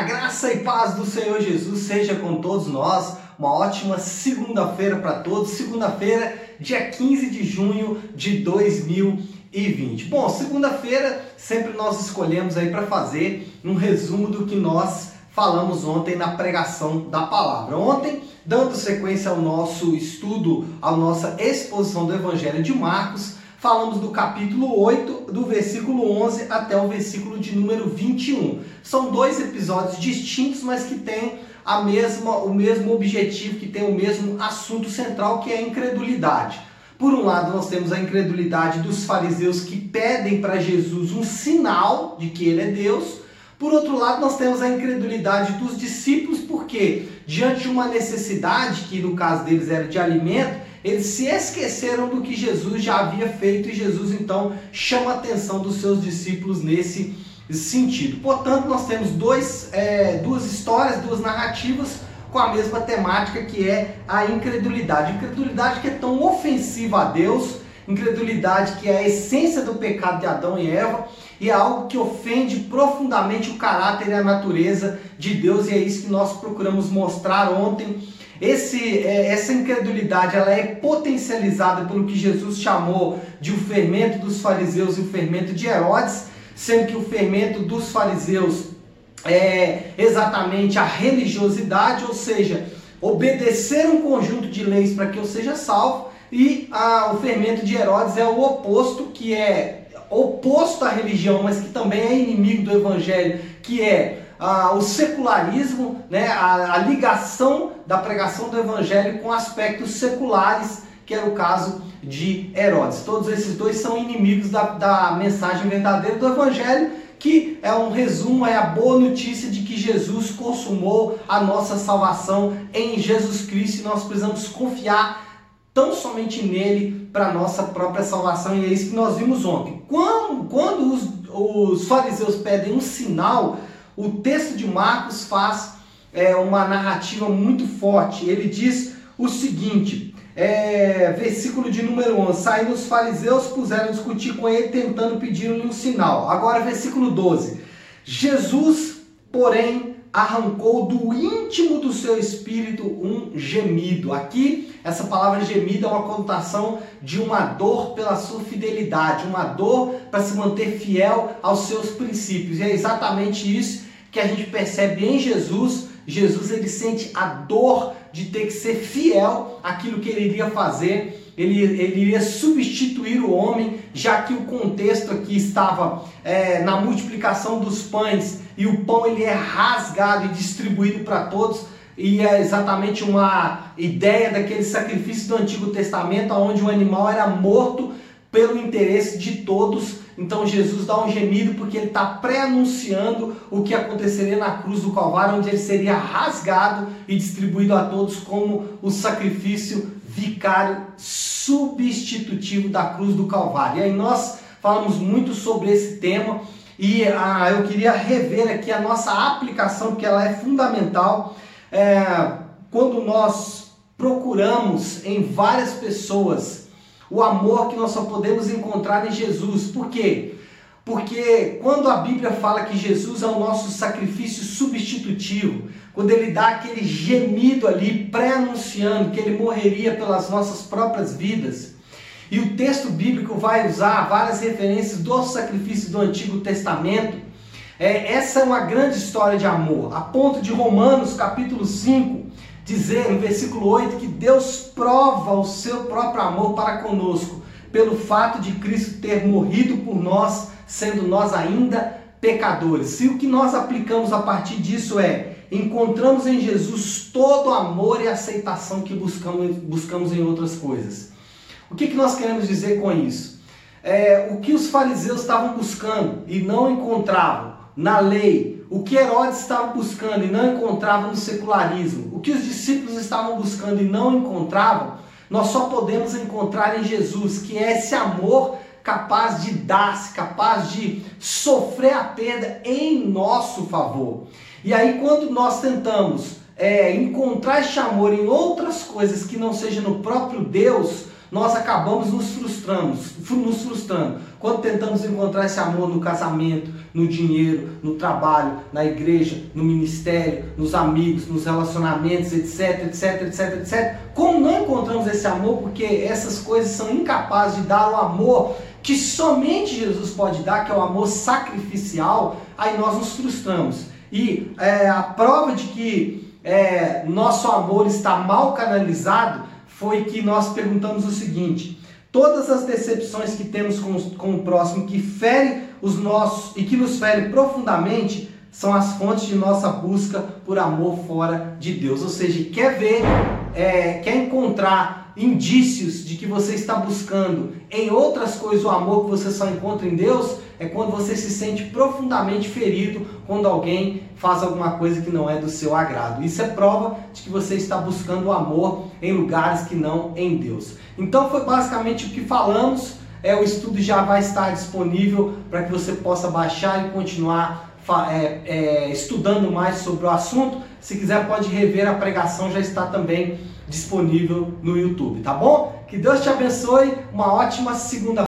a graça e paz do Senhor Jesus seja com todos nós. Uma ótima segunda-feira para todos. Segunda-feira, dia 15 de junho de 2020. Bom, segunda-feira sempre nós escolhemos aí para fazer um resumo do que nós falamos ontem na pregação da palavra. Ontem, dando sequência ao nosso estudo, à nossa exposição do Evangelho de Marcos, falamos do capítulo 8, do versículo 11 até o versículo de número 21. São dois episódios distintos, mas que têm a mesma, o mesmo objetivo, que têm o mesmo assunto central, que é a incredulidade. Por um lado, nós temos a incredulidade dos fariseus que pedem para Jesus um sinal de que ele é Deus. Por outro lado, nós temos a incredulidade dos discípulos, porque diante de uma necessidade, que no caso deles era de alimento, eles se esqueceram do que Jesus já havia feito e Jesus então chama a atenção dos seus discípulos nesse sentido. Portanto, nós temos dois, é, duas histórias, duas narrativas com a mesma temática que é a incredulidade. Incredulidade que é tão ofensiva a Deus, incredulidade que é a essência do pecado de Adão e Eva e é algo que ofende profundamente o caráter e a natureza de Deus e é isso que nós procuramos mostrar ontem esse, é, essa incredulidade ela é potencializada pelo que Jesus chamou de o fermento dos fariseus e o fermento de Herodes, sendo que o fermento dos fariseus é exatamente a religiosidade, ou seja, obedecer um conjunto de leis para que eu seja salvo, e a, o fermento de Herodes é o oposto, que é oposto à religião, mas que também é inimigo do evangelho, que é ah, o secularismo, né, a, a ligação da pregação do evangelho com aspectos seculares, que era o caso de Herodes. Todos esses dois são inimigos da, da mensagem verdadeira do evangelho, que é um resumo, é a boa notícia de que Jesus consumou a nossa salvação em Jesus Cristo e nós precisamos confiar tão somente nele para nossa própria salvação e é isso que nós vimos ontem. Quando, quando os, os fariseus pedem um sinal, o texto de Marcos faz é, uma narrativa muito forte. Ele diz o seguinte, é, versículo de número 11: Saindo os fariseus, puseram discutir com ele, tentando pedir-lhe um sinal. Agora, versículo 12: Jesus, porém, arrancou do íntimo do seu espírito um gemido. Aqui, essa palavra gemido é uma conotação de uma dor pela sua fidelidade, uma dor para se manter fiel aos seus princípios. E é exatamente isso que a gente percebe em Jesus. Jesus ele sente a dor de ter que ser fiel àquilo que ele iria fazer. Ele, ele iria substituir o homem, já que o contexto aqui estava é, na multiplicação dos pães e o pão ele é rasgado e distribuído para todos. E é exatamente uma ideia daquele sacrifício do Antigo Testamento, onde o animal era morto pelo interesse de todos então Jesus dá um gemido porque ele está pré-anunciando o que aconteceria na cruz do Calvário, onde ele seria rasgado e distribuído a todos como o sacrifício vicário substitutivo da cruz do Calvário. E aí nós falamos muito sobre esse tema e ah, eu queria rever aqui a nossa aplicação, porque ela é fundamental. É, quando nós procuramos em várias pessoas o amor que nós só podemos encontrar em Jesus. Por quê? Porque quando a Bíblia fala que Jesus é o nosso sacrifício substitutivo, quando ele dá aquele gemido ali, pré-anunciando que ele morreria pelas nossas próprias vidas, e o texto bíblico vai usar várias referências dos sacrifícios do Antigo Testamento, é, essa é uma grande história de amor, a ponto de Romanos capítulo 5 dizer no versículo 8 que Deus prova o seu próprio amor para conosco pelo fato de Cristo ter morrido por nós, sendo nós ainda pecadores. E o que nós aplicamos a partir disso é encontramos em Jesus todo o amor e aceitação que buscamos, buscamos em outras coisas. O que, que nós queremos dizer com isso? É, o que os fariseus estavam buscando e não encontravam na lei, o que Herodes estava buscando e não encontrava no secularismo, o que os discípulos estavam buscando e não encontravam, nós só podemos encontrar em Jesus, que é esse amor capaz de dar-se, capaz de sofrer a perda em nosso favor. E aí, quando nós tentamos é, encontrar esse amor em outras coisas que não seja no próprio Deus, nós acabamos nos frustrando, nos frustrando. Quando tentamos encontrar esse amor no casamento, no dinheiro, no trabalho, na igreja, no ministério, nos amigos, nos relacionamentos, etc, etc, etc, etc. Como não encontramos esse amor porque essas coisas são incapazes de dar o amor que somente Jesus pode dar, que é o amor sacrificial, aí nós nos frustramos. E é, a prova de que é, nosso amor está mal canalizado foi que nós perguntamos o seguinte: todas as decepções que temos com, com o próximo que ferem os nossos e que nos ferem profundamente são as fontes de nossa busca por amor fora de Deus. Ou seja, quer ver, é, quer encontrar indícios de que você está buscando em outras coisas o amor que você só encontra em Deus, é quando você se sente profundamente ferido quando alguém faz alguma coisa que não é do seu agrado. Isso é prova de que você está buscando o amor em lugares que não em Deus. Então foi basicamente o que falamos. É, o estudo já vai estar disponível para que você possa baixar e continuar é, é, estudando mais sobre o assunto. Se quiser, pode rever a pregação, já está também disponível no YouTube, tá bom? Que Deus te abençoe, uma ótima segunda